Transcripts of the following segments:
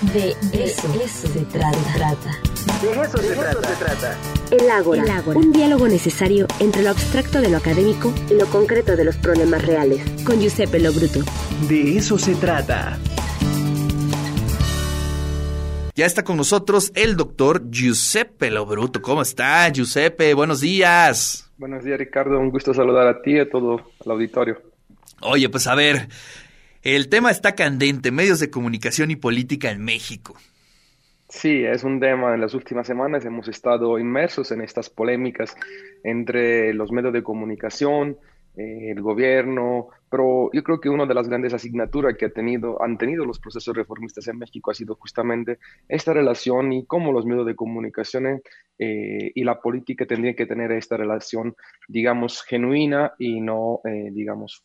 De eso, se trata. De eso, se, trata. El Ágora, un diálogo necesario entre lo abstracto de lo académico y lo concreto de los problemas reales. Con Giuseppe Lobruto. De eso se trata. Ya está con nosotros el doctor Giuseppe Lobruto. ¿Cómo está, Giuseppe? Buenos días. Buenos días, Ricardo. Un gusto saludar a ti y a todo el auditorio. Oye, pues a ver, el tema está candente, medios de comunicación y política en México. Sí, es un tema. En las últimas semanas hemos estado inmersos en estas polémicas entre los medios de comunicación, eh, el gobierno, pero yo creo que una de las grandes asignaturas que ha tenido, han tenido los procesos reformistas en México ha sido justamente esta relación y cómo los medios de comunicación eh, y la política tendrían que tener esta relación, digamos, genuina y no, eh, digamos,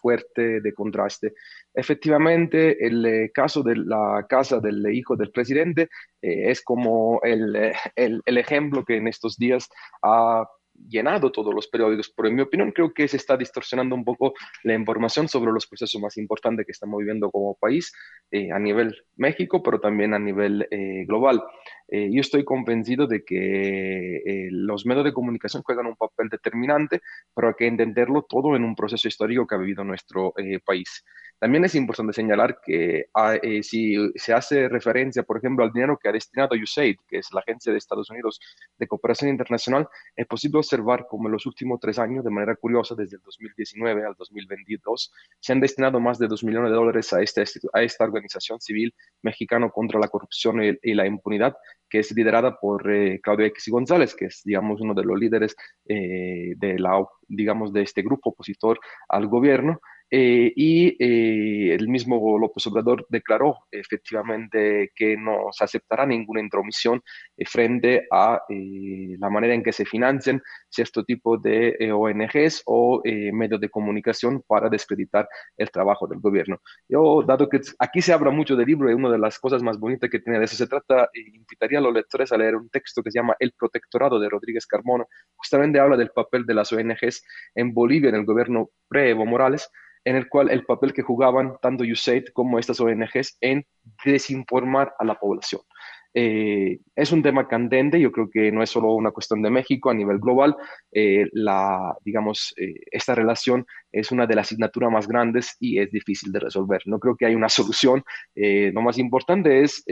fuerte de contraste. Efectivamente, el caso de la casa del hijo del presidente es como el, el, el ejemplo que en estos días ha llenado todos los periódicos, pero en mi opinión creo que se está distorsionando un poco la información sobre los procesos más importantes que estamos viviendo como país eh, a nivel México, pero también a nivel eh, global. Eh, yo estoy convencido de que los medios de comunicación juegan un papel determinante, pero hay que entenderlo todo en un proceso histórico que ha vivido nuestro país. También es importante señalar que ah, eh, si se hace referencia, por ejemplo, al dinero que ha destinado USAID, que es la Agencia de Estados Unidos de Cooperación Internacional, es posible observar como en los últimos tres años, de manera curiosa, desde el 2019 al 2022, se han destinado más de dos millones de dólares a, este, a esta organización civil mexicana contra la corrupción y, la impunidad, que es liderada por eh, Claudio X González, que es, digamos, uno de los líderes eh, de la, digamos, de este grupo opositor al gobierno. Eh, y eh, el mismo López Obrador declaró efectivamente que no se aceptará ninguna intromisión eh, frente a la manera en que se financian cierto tipo de ONGs o medios de comunicación para descreditar el trabajo del gobierno. Yo, dado que aquí se habla mucho del libro, y una de las cosas más bonitas que tiene de eso se trata, invitaría a los lectores a leer un texto que se llama El Protectorado de Rodríguez Carmona. Justamente habla del papel de las ONGs en Bolivia en el gobierno pre-Evo Morales en el cual el papel que jugaban tanto USAID como estas ONGs en desinformar a la población. Eh, es un tema candente, yo creo que no es solo una cuestión de México, a nivel global, eh, la, digamos, eh, esta relación es una de las asignaturas más grandes y es difícil de resolver. No creo que haya una solución. lo más importante es,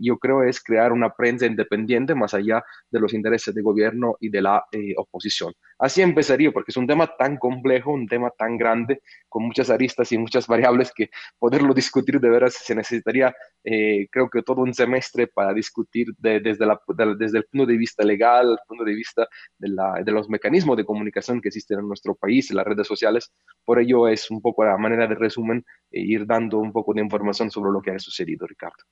yo creo, es crear una prensa independiente más allá de los intereses de gobierno y de la oposición. Así empezaría, porque es un tema tan complejo, un tema tan grande, con muchas aristas y muchas variables que poderlo discutir de veras se necesitaría, creo que todo un semestre para discutir desde, la, desde el punto de vista legal, el punto de vista de, la, de, los mecanismos de comunicación que existen en nuestro país, las redes sociales. Por ello es un poco la manera de resumen e ir dando un poco de información sobre lo que ha sucedido, Ricardo.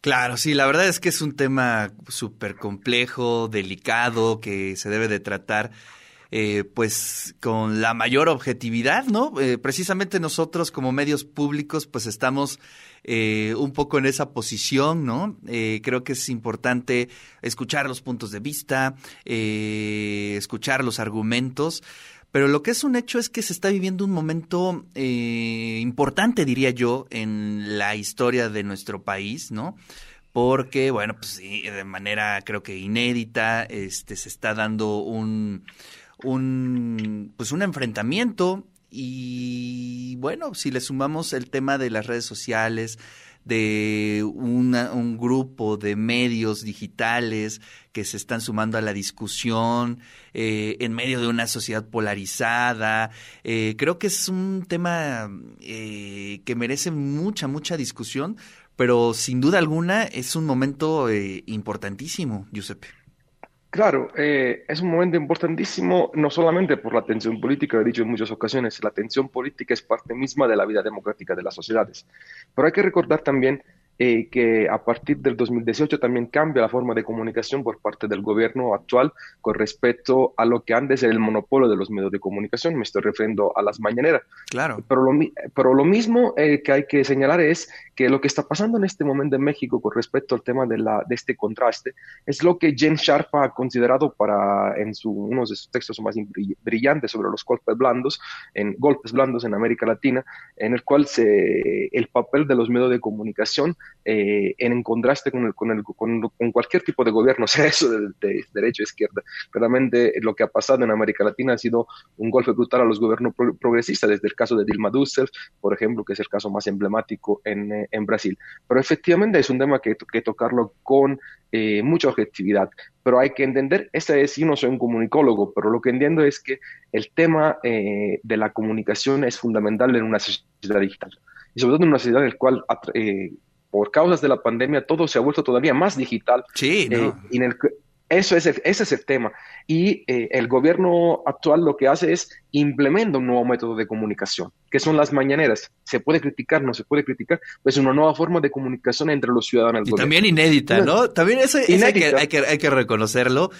Claro, sí, la verdad es que es un tema súper complejo, delicado, que se debe de tratar eh, pues con la mayor objetividad, ¿no? Eh, precisamente nosotros como medios públicos pues estamos eh, un poco en esa posición, ¿no? creo que es importante escuchar los puntos de vista, escuchar los argumentos. Pero lo que es un hecho es que se está viviendo un momento importante, diría yo, en la historia de nuestro país, ¿no? Porque, bueno, pues sí, de manera creo que inédita, este, se está dando un, un, pues un enfrentamiento y bueno, si le sumamos el tema de las redes sociales, de un grupo de medios digitales que se están sumando a la discusión eh, en medio de una sociedad polarizada. Eh, creo que es un tema eh, que merece mucha, mucha discusión, pero sin duda alguna es un momento importantísimo, Giuseppe. Claro, eh, es un momento importantísimo no solamente por la tensión política, lo he dicho en muchas ocasiones, la tensión política es parte misma de la vida democrática de las sociedades, pero hay que recordar también eh, que a partir del 2018 también cambia la forma de comunicación por parte del gobierno actual con respecto a lo que antes era el monopolio de los medios de comunicación, me estoy refiriendo a las mañaneras. Claro. Pero lo, pero lo mismo eh, que hay que señalar es que lo que está pasando en este momento en México con respecto al tema de, la, de este contraste es lo que Jen Sharp ha considerado para en su, uno de sus textos más brillantes sobre los golpes blandos, en golpes blandos en América Latina, en el cual se, el papel de los medios de comunicación eh, en contraste con, el, con, el, con, cualquier tipo de gobierno, sea eso de, de derecha o izquierda. Realmente lo que ha pasado en América Latina ha sido un golpe brutal a los gobiernos progresistas, desde el caso de Dilma Rousseff, por ejemplo, que es el caso más emblemático en, eh, en Brasil. Pero efectivamente es un tema que que tocarlo con eh, mucha objetividad. Pero hay que entender, esta es, yo no soy un comunicólogo, pero lo que entiendo es que el tema eh, de la comunicación es fundamental en una sociedad digital. Y sobre todo en una sociedad en la cual por causas de la pandemia todo se ha vuelto todavía más digital. Sí, no. en el, eso es ese es el tema. Y eh, el gobierno actual lo que hace es implementa un nuevo método de comunicación, que son las mañaneras. Se puede criticar, no se puede criticar, pues es una nueva forma de comunicación entre los ciudadanos. Y también inédita, ¿no? También eso, hay, que, hay, que, hay, que, reconocerlo.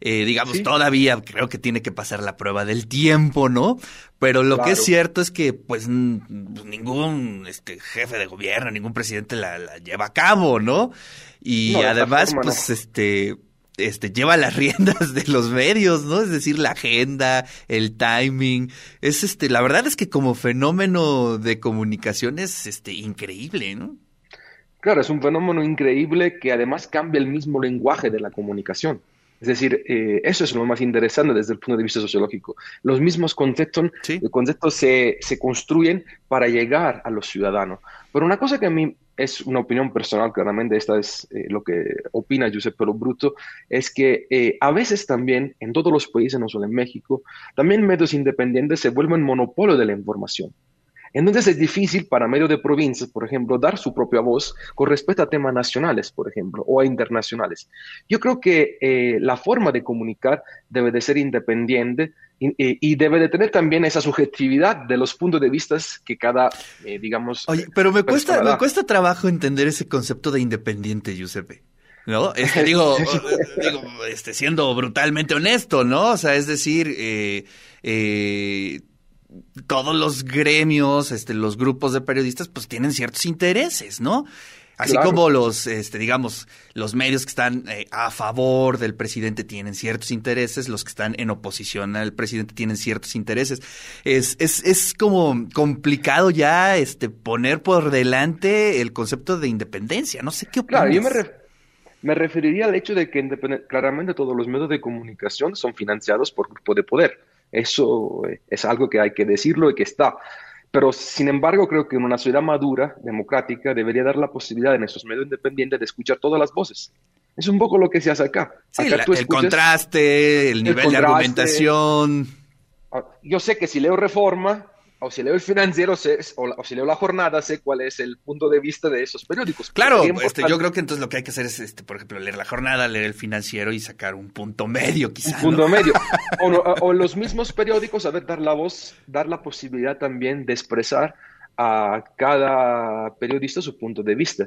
Eh, digamos, todavía creo que tiene que pasar la prueba del tiempo, ¿no? Pero lo que es cierto es que, pues, ningún este, jefe de gobierno, ningún presidente la, la lleva a cabo, ¿no? Y además, pues, este este, lleva las riendas de los medios, ¿no? Es decir, la agenda, el timing. Es este, la verdad es que como fenómeno de comunicación es este, increíble, ¿no? Claro, es un fenómeno increíble que además cambia el mismo lenguaje de la comunicación. Es decir, eh, eso es lo más interesante desde el punto de vista sociológico. Los mismos conceptos, conceptos se, se, construyen para llegar a los ciudadanos. Pero una cosa que a mí es una opinión personal, claramente esta es eh, lo que opina Giuseppe Lo Bruto, es que eh, a veces también en todos los países, no solo en México, también medios independientes se vuelven monopolio de la información. Entonces es difícil para medios de provincias, por ejemplo, dar su propia voz con respecto a temas nacionales, por ejemplo, o a internacionales. Yo creo que eh, la forma de comunicar debe de ser independiente y, debe de tener también esa subjetividad de los puntos de vista que cada, eh, digamos... Oye, pero me cuesta, me cuesta trabajo entender ese concepto de independiente, Giuseppe. ¿no? Este, digo, digo este, siendo brutalmente honesto, ¿no? O sea, es decir, eh, eh, todos los gremios, este, los grupos de periodistas, pues tienen ciertos intereses, ¿no? Así como los, este, digamos, los medios que están eh, a favor del presidente tienen ciertos intereses, los que están en oposición al presidente tienen ciertos intereses. Es, es, es como complicado ya este, poner por delante el concepto de independencia. No sé qué opinas. Claro, yo me, me referiría al hecho de que claramente todos los medios de comunicación son financiados por grupo de poder. Eso eh, es algo que hay que decirlo y que está. Pero, sin embargo, creo que una sociedad madura, democrática, debería dar la posibilidad en esos medios independientes de escuchar todas las voces. Es un poco lo que se hace acá. Sí, el contraste, el nivel de argumentación. Ah, yo sé que si leo Reforma, o si leo el financiero sé, o, si leo la jornada, sé cuál es el punto de vista de esos periódicos. Claro, este, yo creo que entonces lo que hay que hacer es, este, por ejemplo, leer la jornada, leer el financiero y sacar un punto medio, quizás. Un punto medio. O, los mismos periódicos, a ver, dar la voz, dar la posibilidad también de expresar a cada periodista su punto de vista.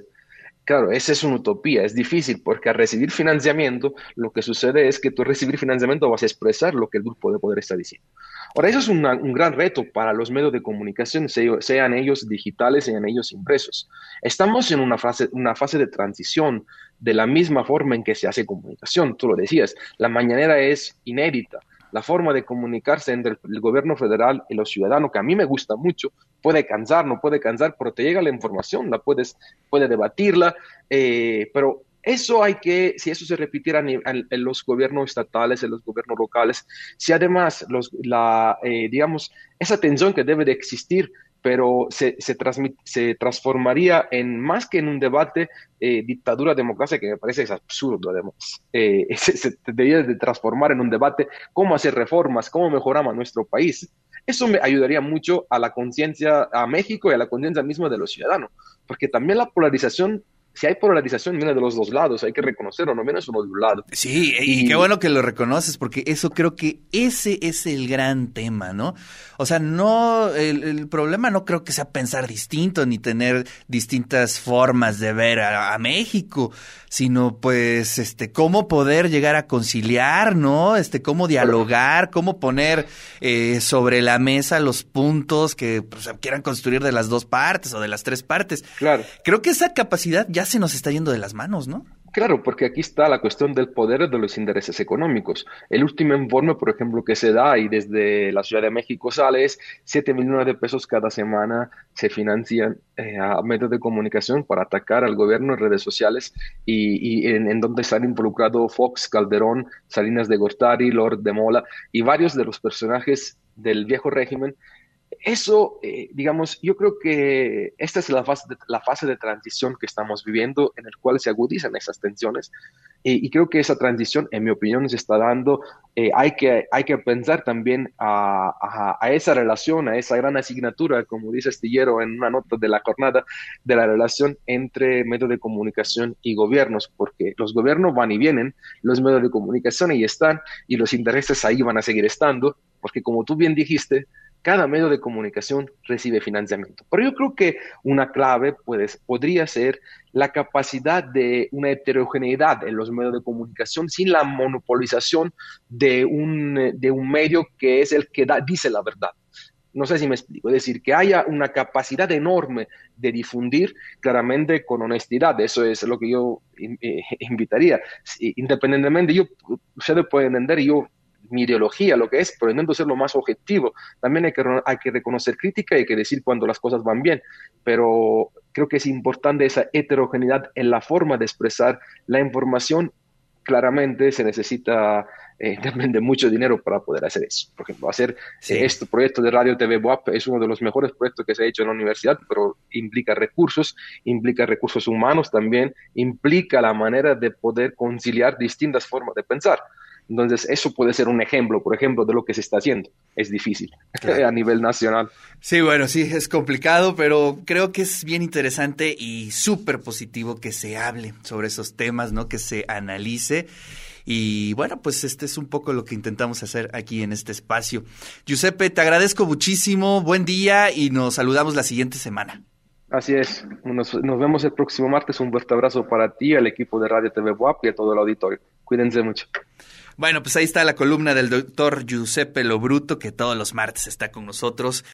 Claro, esa es una utopía, es difícil porque al recibir financiamiento, lo que sucede es que tú recibir financiamiento vas a expresar lo que el grupo de poder está diciendo. Ahora, eso es un gran reto para los medios de comunicación, sean ellos digitales, sean ellos impresos. Estamos en una fase, una fase de transición de la misma forma en que se hace comunicación. Tú lo decías, la mañanera es inédita. La forma de comunicarse entre el gobierno federal y los ciudadanos, que a mí me gusta mucho, puede cansar, no puede cansar, pero te llega la información, la puedes, puede debatirla, eh, pero eso hay que, si eso se repitiera en, los gobiernos estatales, en los gobiernos locales, si además, los, la, eh, digamos, esa tensión que debe de existir, pero se, se, se transformaría en más que en un debate eh, dictadura-democracia, que me parece es absurdo además, eh, se, se, debería de transformar en un debate cómo hacer reformas, cómo mejoramos nuestro país. Eso me ayudaría mucho a la conciencia, a México y a la conciencia misma de los ciudadanos, porque también la polarización si hay polarización, viene de los dos lados, hay que reconocerlo, no menos uno de un lado. Sí, y, qué bueno que lo reconoces, porque eso creo que ese es el gran tema, ¿no? O sea, no, el, problema no creo que sea pensar distinto ni tener distintas formas de ver a, México, sino pues, este, cómo poder llegar a conciliar, ¿no? Este, cómo dialogar, cómo poner eh, sobre la mesa los puntos que pues, quieran construir de las dos partes o de las tres partes. Claro. Creo que esa capacidad ya se nos está yendo de las manos, ¿no? Claro, porque aquí está la cuestión del poder de los intereses económicos. El último informe, por ejemplo, que se da y desde la Ciudad de México sale es 7 millones de pesos cada semana se financian eh, a medios de comunicación para atacar al gobierno en redes sociales y, en, en, donde están involucrados Fox, Calderón, Salinas de Gortari, Lord de Mola y varios de los personajes del viejo régimen eso, eh, digamos, yo creo que esta es la fase, de, transición que estamos viviendo, en el cual se agudizan esas tensiones, y creo que esa transición, en mi opinión, se está dando. Eh, hay, que, hay que pensar también a, a, esa relación, a esa gran asignatura, como dice Astillero en una nota de la jornada, de la relación entre medios de comunicación y gobiernos, porque los gobiernos van y vienen, los medios de comunicación ahí están, y los intereses ahí van a seguir estando, porque como tú bien dijiste, cada medio de comunicación recibe financiamiento. Pero yo creo que una clave podría ser la capacidad de una heterogeneidad en los medios de comunicación sin la monopolización de un, de un medio que es el que dice la verdad. No sé si me explico. Es decir, que haya una capacidad enorme de difundir claramente con honestidad. Eso es lo que yo eh, invitaría. Independientemente, yo, ustedes pueden entender, yo mi ideología, lo que es, pero intento ser lo más objetivo. También hay que, hay que reconocer crítica y hay que decir cuando las cosas van bien, pero creo que es importante esa heterogeneidad en la forma de expresar la información. Claramente se necesita eh, de mucho dinero para poder hacer eso. Por ejemplo, hacer este proyecto de Radio TV WAP es uno de los mejores proyectos que se ha hecho en la universidad, pero implica recursos, implica recursos humanos también, implica la manera de poder conciliar distintas formas de pensar. Entonces, eso puede ser un ejemplo, por ejemplo, de lo que se está haciendo. Es difícil a nivel nacional. Sí, bueno, sí, es complicado, pero creo que es bien interesante y súper positivo que se hable sobre esos temas, ¿no? Que se analice. Y bueno, pues este es un poco lo que intentamos hacer aquí en este espacio. Giuseppe, te agradezco muchísimo, buen día y nos saludamos la siguiente semana. Así es, nos, nos vemos el próximo martes. Un fuerte abrazo para ti, al equipo de Radio TV WAP y a todo el auditorio. Cuídense mucho. Bueno, pues ahí está la columna del doctor Giuseppe Lobruto, que todos los martes está con nosotros